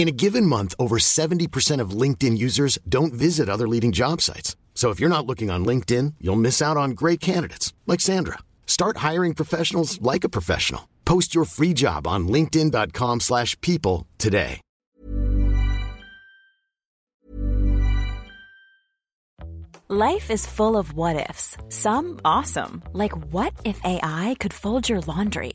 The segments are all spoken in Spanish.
In a given month, over 70% of LinkedIn users don't visit other leading job sites. So if you're not looking on LinkedIn, you'll miss out on great candidates like Sandra. Start hiring professionals like a professional. Post your free job on linkedin.com/people today. Life is full of what ifs. Some awesome, like what if AI could fold your laundry?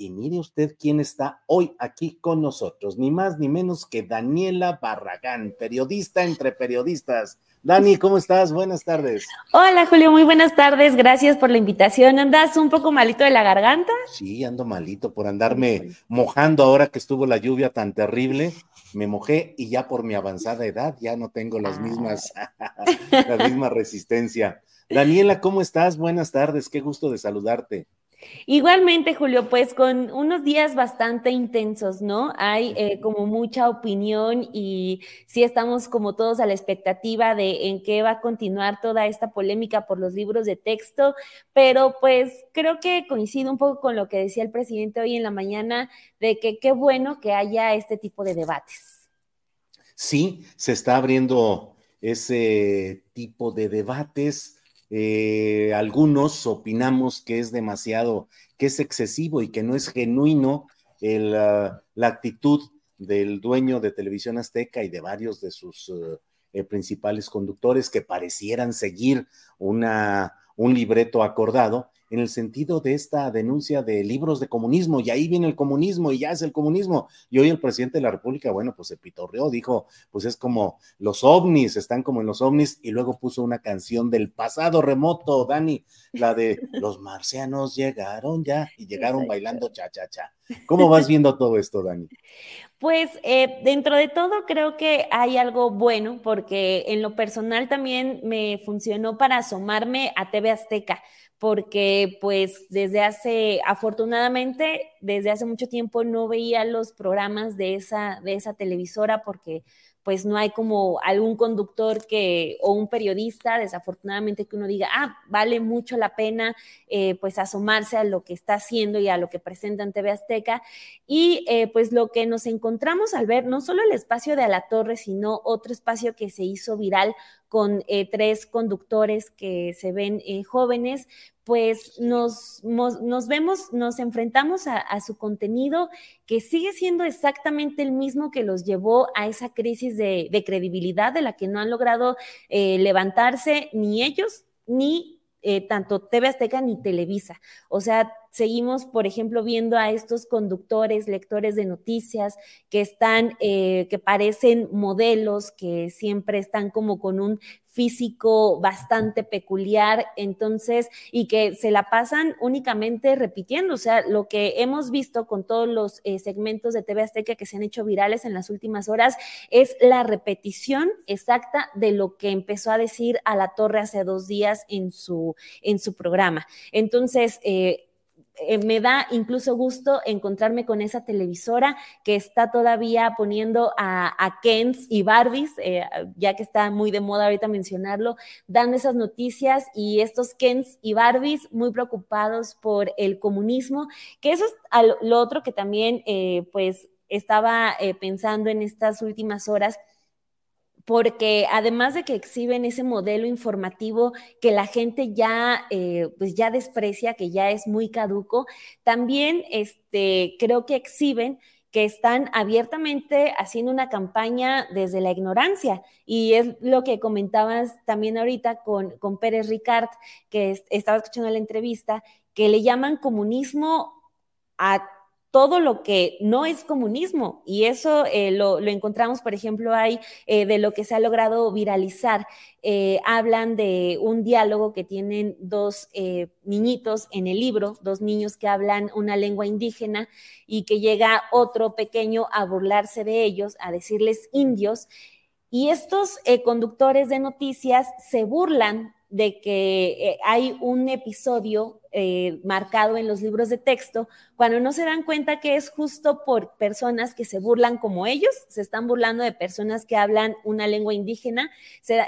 Y mire usted quién está hoy aquí con nosotros, ni más ni menos que Daniela Barragán, periodista entre periodistas. Dani, ¿cómo estás? Buenas tardes. Hola, Julio, muy buenas tardes. Gracias por la invitación. ¿Andas un poco malito de la garganta? Sí, ando malito por andarme mojando ahora que estuvo la lluvia tan terrible. Me mojé y ya por mi avanzada edad ya no tengo las mismas, la misma resistencia. Daniela, ¿cómo estás? Buenas tardes, qué gusto de saludarte. Igualmente, Julio, pues con unos días bastante intensos, ¿no? Hay eh, como mucha opinión y sí estamos como todos a la expectativa de en qué va a continuar toda esta polémica por los libros de texto, pero pues creo que coincido un poco con lo que decía el presidente hoy en la mañana, de que qué bueno que haya este tipo de debates. Sí, se está abriendo ese tipo de debates eh, algunos opinamos que es demasiado, que es excesivo y que no es genuino ah, la actitud del dueño de Televisión Azteca y de varios de sus eh, principales conductores que parecieran seguir una, un libreto acordado en el sentido de esta denuncia de libros de comunismo, y ahí viene el comunismo, y ya es el comunismo. Y hoy el presidente de la República, bueno, pues se pitorreó, dijo, pues es como los ovnis, están como en los ovnis, y luego puso una canción del pasado remoto, Dani, la de los marcianos llegaron ya, y llegaron bailando cha, cha, cha. ¿Cómo vas viendo todo esto, Dani? Pues eh, dentro de todo creo que hay algo bueno porque en lo personal también me funcionó para asomarme a TV Azteca porque pues desde hace, afortunadamente, desde hace mucho tiempo no veía los programas de esa, de esa televisora porque pues no hay como algún conductor que o un periodista, desafortunadamente, que uno diga, ah, vale mucho la pena eh, pues asomarse a lo que está haciendo y a lo que presenta en TV Azteca. Y eh, pues lo que nos encontramos al ver no solo el espacio de A la Torre, sino otro espacio que se hizo viral con eh, tres conductores que se ven jóvenes, pues nos, nos, vemos, nos enfrentamos a, su contenido que sigue siendo exactamente el mismo que los llevó a esa crisis de, credibilidad de la que no han logrado eh, levantarse ni ellos ni eh, tanto TV Azteca ni Televisa. O sea, seguimos, por ejemplo, viendo a estos conductores, lectores de noticias que están, eh, que parecen modelos, que siempre están como con un físico bastante peculiar, entonces, y que se la pasan únicamente repitiendo, o sea, lo que hemos visto con todos los eh, segmentos de TV Azteca que se han hecho virales en las últimas horas es la repetición exacta de lo que empezó a decir a la torre hace dos días en su, en su programa. Entonces, eh, eh, me da incluso gusto encontrarme con esa televisora que está todavía poniendo a, Kens y Barbies, eh, ya que está muy de moda ahorita mencionarlo, dando esas noticias y estos Kens y Barbies muy preocupados por el comunismo, que eso es lo otro que también eh, pues estaba pensando en estas últimas horas porque además de que exhiben ese modelo informativo que la gente ya, eh, pues ya desprecia, que ya es muy caduco, también este, creo que exhiben que están abiertamente haciendo una campaña desde la ignorancia. Y es lo que comentabas también ahorita con, con Pérez Ricard, que estaba escuchando la entrevista, que le llaman comunismo a todo lo que no es comunismo. Y eso eh, lo, encontramos, por ejemplo, hay eh, de lo que se ha logrado viralizar. Eh, hablan de un diálogo que tienen dos niñitos en el libro, dos niños que hablan una lengua indígena y que llega otro pequeño a burlarse de ellos, a decirles indios. Y estos conductores de noticias se burlan de que hay un episodio eh, marcado en los libros de texto, cuando no se dan cuenta que es justo por personas que se burlan como ellos, se están burlando de personas que hablan una lengua indígena,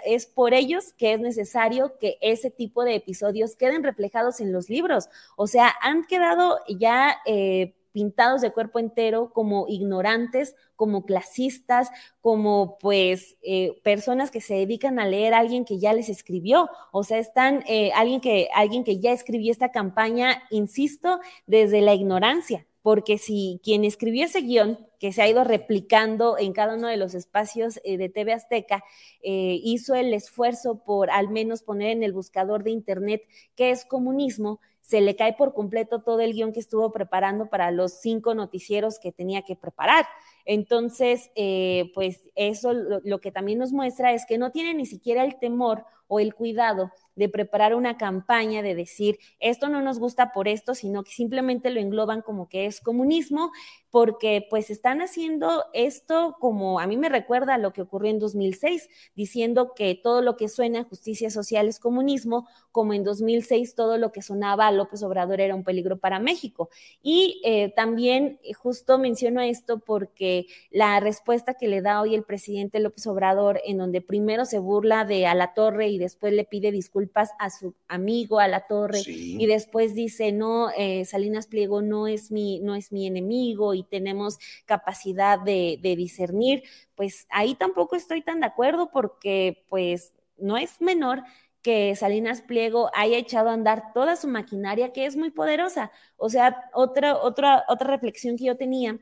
es por ellos que es necesario que ese tipo de episodios queden reflejados en los libros. O sea, han quedado ya... Eh, pintados de cuerpo entero como ignorantes, como clasistas, como pues eh, personas que se dedican a leer a alguien que ya les escribió. O sea, están eh, alguien, que, alguien que ya escribió esta campaña, insisto, desde la ignorancia. Porque si quien escribió ese guion, que se ha ido replicando en cada uno de los espacios eh, de TV Azteca, hizo el esfuerzo por al menos poner en el buscador de Internet qué es comunismo, se le cae por completo todo el guion que estuvo preparando para los cinco noticieros que tenía que preparar. Entonces, eh, pues eso lo, que también nos muestra es que no tiene ni siquiera el temor o el cuidado de preparar una campaña de decir, esto no nos gusta por esto, sino que simplemente lo engloban como que es comunismo, porque pues están haciendo esto como a mí me recuerda a lo que ocurrió en 2006, diciendo que todo lo que suena a justicia social es comunismo, como en 2006 todo lo que sonaba a López Obrador era un peligro para México. Y eh, también eh, justo menciono esto porque la respuesta que le da hoy el presidente López Obrador, en donde primero se burla de a la torre y después le pide disculpas a su amigo a la torre y después dice, no, eh, Salinas Pliego no es mi, no es mi enemigo y tenemos capacidad de, de discernir, pues ahí tampoco estoy tan de acuerdo porque pues no es menor que Salinas Pliego haya echado a andar toda su maquinaria que es muy poderosa. O sea, otra, otra, otra reflexión que yo tenía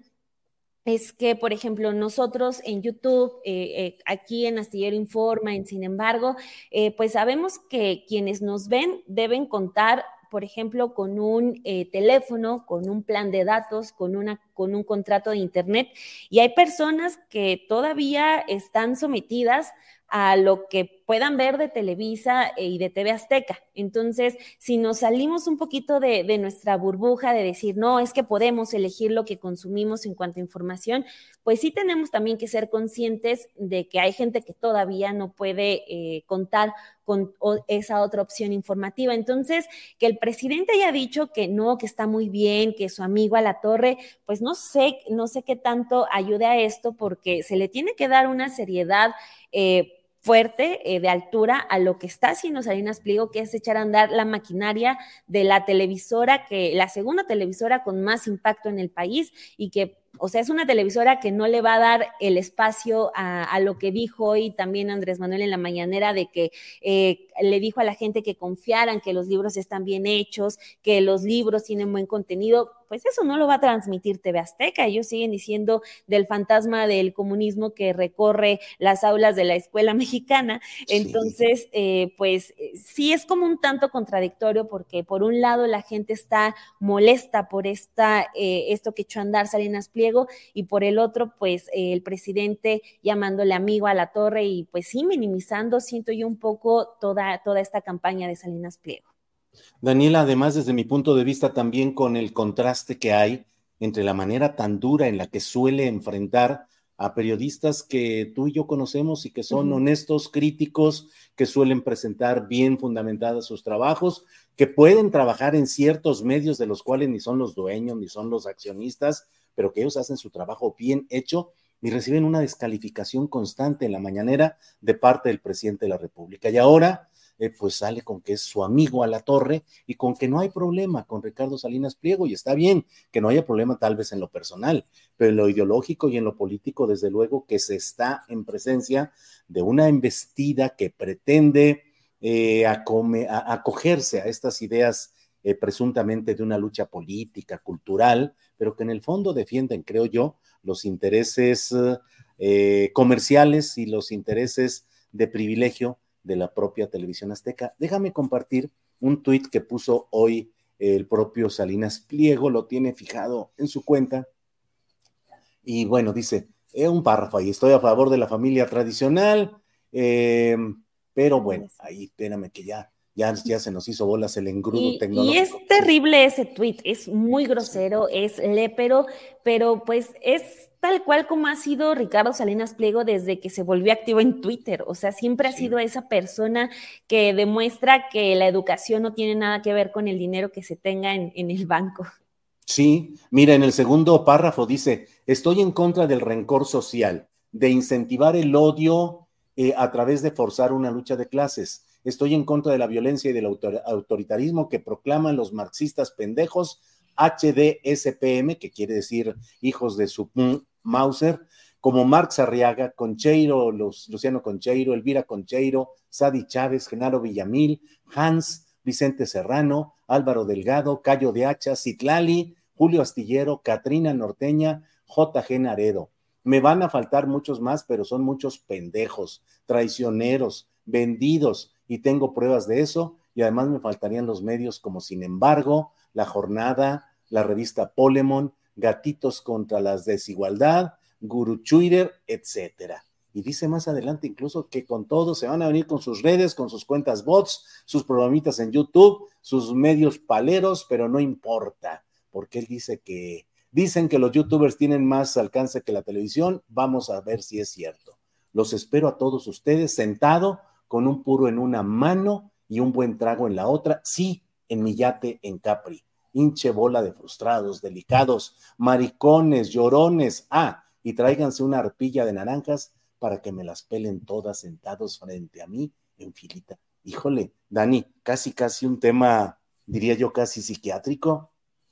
es que, por ejemplo, nosotros en YouTube, eh, eh, aquí en Astillero Informa, en Sin embargo, eh, pues sabemos que quienes nos ven deben contar, por ejemplo, con un teléfono, con un plan de datos, con, una, con un contrato de Internet. Y hay personas que todavía están sometidas a lo que puedan ver de Televisa y de TV Azteca. Entonces, si nos salimos un poquito de, nuestra burbuja de decir, no, es que podemos elegir lo que consumimos en cuanto a información, pues sí tenemos también que ser conscientes de que hay gente que todavía no puede eh, contar con esa otra opción informativa. Entonces, que el presidente haya dicho que no, que está muy bien, que su amigo a la torre, pues no sé, no sé qué tanto ayude a esto porque se le tiene que dar una seriedad. Eh, fuerte eh, de altura a lo que está haciendo Salinas Pliego, que es echar a andar la maquinaria de la televisora, que la segunda televisora con más impacto en el país y que o sea, es una televisora que no le va a dar el espacio a, lo que dijo hoy también Andrés Manuel en la mañanera de que eh, le dijo a la gente que confiaran, que los libros están bien hechos, que los libros tienen buen contenido, pues eso no lo va a transmitir TV Azteca. Ellos siguen diciendo del fantasma del comunismo que recorre las aulas de la escuela mexicana. Entonces, eh, pues eh, sí es como un tanto contradictorio porque por un lado la gente está molesta por esta, eh, esto que echó a andar Salinas Pliego y por el otro, pues el presidente llamándole amigo a la torre y pues sí minimizando, siento yo un poco toda, toda esta campaña de Salinas Pliego. Daniela, además, desde mi punto de vista, también con el contraste que hay entre la manera tan dura en la que suele enfrentar a periodistas que tú y yo conocemos y que son honestos, críticos, que suelen presentar bien fundamentados sus trabajos, que pueden trabajar en ciertos medios de los cuales ni son los dueños, ni son los accionistas, pero que ellos hacen su trabajo bien hecho y reciben una descalificación constante en la mañanera de parte del presidente de la República. Y ahora eh, pues sale con que es su amigo a la torre y con que no hay problema con Ricardo Salinas Pliego y está bien que no haya problema tal vez en lo personal, pero en lo ideológico y en lo político, desde luego que se está en presencia de una embestida que pretende eh, acogerse a estas ideas eh, presuntamente de una lucha política, cultural, pero que en el fondo defienden, creo yo, los intereses comerciales y los intereses de privilegio de la propia televisión azteca. Déjame compartir un tuit que puso hoy el propio Salinas Pliego, lo tiene fijado en su cuenta. Y bueno, dice, es un párrafo ahí, estoy a favor de la familia tradicional, eh, pero bueno, ahí espérame que ya, ya, ya se nos hizo bolas el engrudo tecnológico. Y es terrible ese tuit, es muy grosero, es lépero, pero pues es tal cual como ha sido Ricardo Salinas Pliego desde que se volvió activo en Twitter. O sea, siempre ha sido esa persona que demuestra que la educación no tiene nada que ver con el dinero que se tenga en, el banco. Sí, mira, en el segundo párrafo dice, estoy en contra del rencor social, de incentivar el odio eh, a través de forzar una lucha de clases. Estoy en contra de la violencia y del autoritarismo que proclaman los marxistas pendejos HDSPM, que quiere decir hijos de su Mauser, como Marx Arriaga, Concheiro, Luciano Concheiro, Elvira Concheiro, Sadi Chávez, Genaro Villamil, Hans, Vicente Serrano, Álvaro Delgado, Cayo de Hacha, Citlali, Julio Astillero, Catrina Norteña, J.G. Naredo. Me van a faltar muchos más, pero son muchos pendejos, traicioneros, vendidos, y tengo pruebas de eso, y además me faltarían los medios como Sin embargo, La Jornada, la revista Polemon, Gatitos contra la Desigualdad, Guru Twitter, etcétera. Y dice más adelante incluso que con todo se van a venir con sus redes, con sus cuentas bots, sus programitas en YouTube, sus medios paleros, pero no importa, porque él dice que dicen que los youtubers tienen más alcance que la televisión. Vamos a ver si es cierto. Los espero a todos ustedes sentado con un puro en una mano y un buen trago en la otra. Sí, en mi yate en Capri hinche bola de frustrados, delicados, maricones, llorones, ah, y tráiganse una arpilla de naranjas para que me las pelen todas sentados frente a mí en filita. Híjole, Dani, casi, casi un tema, diría yo, casi psiquiátrico.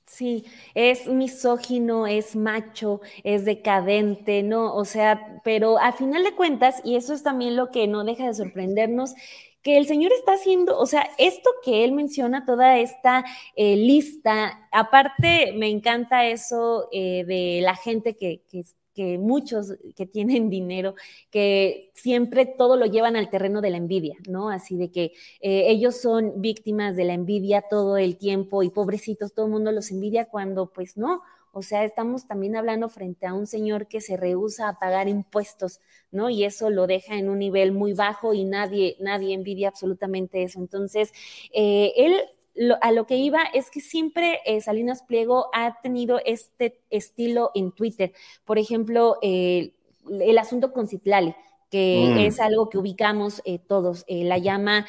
Sí, es misógino, es macho, es decadente, ¿no? O sea, pero a final de cuentas, y eso es también lo que no deja de sorprendernos, que el Señor está haciendo, o sea, esto que Él menciona, toda esta eh, lista, aparte me encanta eso eh, de la gente que, que, que, muchos que tienen dinero, que siempre todo lo llevan al terreno de la envidia, ¿no? Así de que eh, ellos son víctimas de la envidia todo el tiempo y pobrecitos, todo el mundo los envidia cuando pues no, o sea, estamos también hablando frente a un señor que se rehúsa a pagar impuestos, ¿no? Y eso lo deja en un nivel muy bajo y nadie, nadie envidia absolutamente eso. Entonces, eh, él a lo que iba es que siempre eh, Salinas Pliego ha tenido este estilo en Twitter. Por ejemplo, eh, el asunto con Citlali que mm. es algo que ubicamos todos. la llama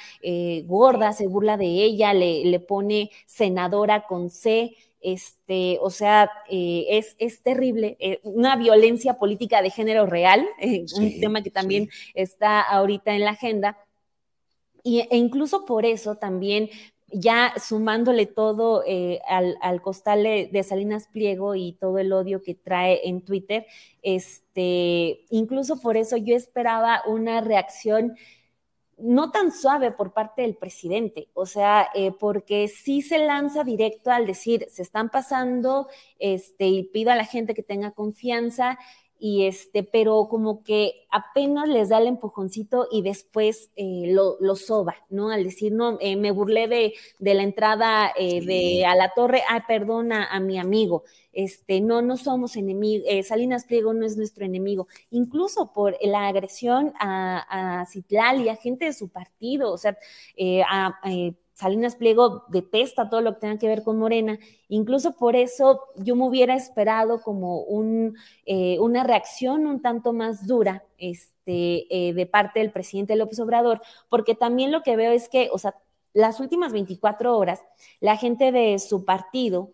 gorda, se burla de ella, le, le, pone senadora con C, este, o sea, eh, es, es, terrible, eh, una violencia política de género real, eh, un tema que también está ahorita en la agenda. Y, e incluso por eso también ya sumándole todo al, al, costal de, Salinas Pliego y todo el odio que trae en Twitter, este, incluso por eso yo esperaba una reacción no tan suave por parte del presidente, o sea, eh, porque sí se lanza directo al decir, se están pasando, este, y pido a la gente que tenga confianza, y este, pero como que apenas les da el empujoncito y después eh, lo, lo, soba, ¿no? Al decir, no, eh, me burlé de, de la entrada eh, de a la torre, ah, perdona a mi amigo, este, no, no somos enemigos, Salinas Pliego no es nuestro enemigo, incluso por la agresión a, a Citlal y a gente de su partido, o sea, a Salinas Pliego detesta todo lo que tenga que ver con Morena. Incluso por eso yo me hubiera esperado como un, eh, una reacción un tanto más dura este, eh, de parte del presidente López Obrador, porque también lo que veo es que, o sea, las últimas 24 horas, la gente de su partido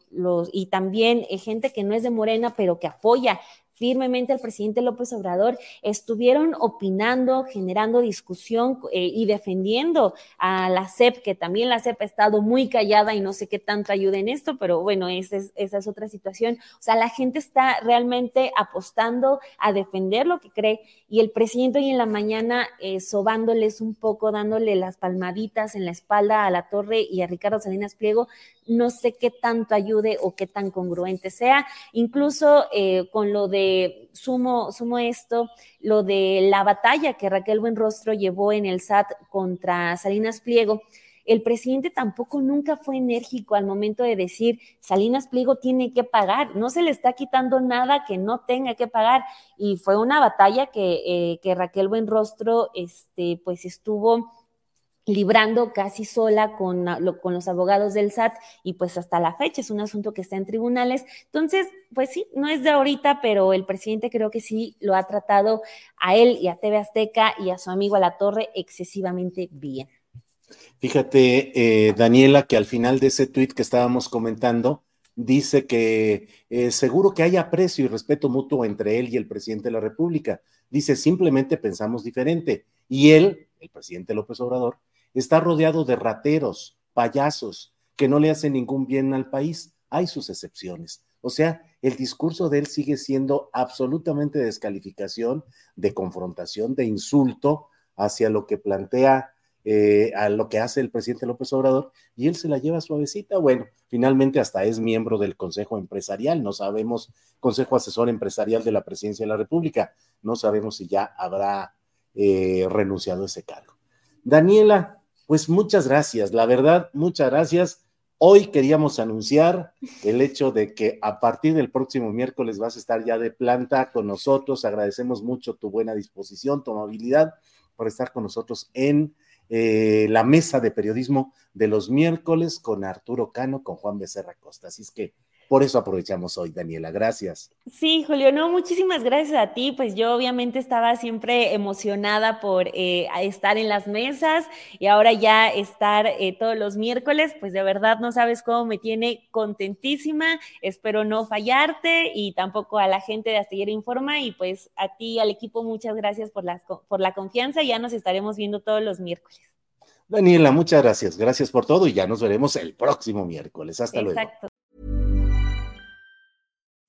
y también eh, gente que no es de Morena, pero que apoya firmemente al presidente López Obrador, estuvieron opinando, generando discusión eh, y defendiendo a la CEP, que también la CEP ha estado muy callada y no sé qué tanto ayuda en esto, pero bueno, esa es, esa es otra situación. O sea, la gente está realmente apostando a defender lo que cree y el presidente hoy en la mañana eh, sobándoles un poco, dándole las palmaditas en la espalda a la torre y a Ricardo Salinas Pliego, no sé qué tanto ayude o qué tan congruente sea. Incluso eh, con lo de, sumo, sumo esto, lo de la batalla que Raquel Buenrostro llevó en el SAT contra Salinas Pliego, el presidente tampoco nunca fue enérgico al momento de decir Salinas Pliego tiene que pagar, no se le está quitando nada que no tenga que pagar. Y fue una batalla que, eh, que Raquel Buenrostro este, pues estuvo librando casi sola con, los abogados del SAT y pues hasta la fecha es un asunto que está en tribunales. Entonces, pues sí, no es de ahorita, pero el presidente creo que sí lo ha tratado a él y a TV Azteca y a su amigo a la torre excesivamente bien. Fíjate, eh, Daniela, que al final de ese tweet que estábamos comentando, dice que eh, seguro que hay aprecio y respeto mutuo entre él y el presidente de la República. Dice, simplemente pensamos diferente. Y él, el presidente López Obrador, está rodeado de rateros, payasos, que no le hacen ningún bien al país. Hay sus excepciones. O sea, el discurso de él sigue siendo absolutamente de descalificación, de confrontación, de insulto hacia lo que plantea, eh, a lo que hace el presidente López Obrador, y él se la lleva suavecita. Bueno, finalmente hasta es miembro del Consejo Empresarial, no sabemos, Consejo Asesor Empresarial de la Presidencia de la República, no sabemos si ya habrá eh, renunciado a ese cargo. Daniela, pues muchas gracias, la verdad, muchas gracias. Hoy queríamos anunciar el hecho de que a partir del próximo miércoles vas a estar ya de planta con nosotros. Agradecemos mucho tu buena disposición, tu amabilidad por estar con nosotros en eh, la mesa de periodismo de los miércoles con Arturo Cano, con Juan Becerra Costa. Así es que por eso aprovechamos hoy, Daniela. Gracias. Sí, Julio, no, muchísimas gracias a ti. Pues yo obviamente estaba siempre emocionada por eh, estar en las mesas y ahora ya estar eh, todos los miércoles, pues de verdad no sabes cómo me tiene contentísima. Espero no fallarte y tampoco a la gente de Astillero Informa y pues a ti, al equipo, muchas gracias por, las, por la confianza. Ya nos estaremos viendo todos los miércoles. Daniela, muchas gracias. Gracias por todo y ya nos veremos el próximo miércoles. Hasta Exacto. luego.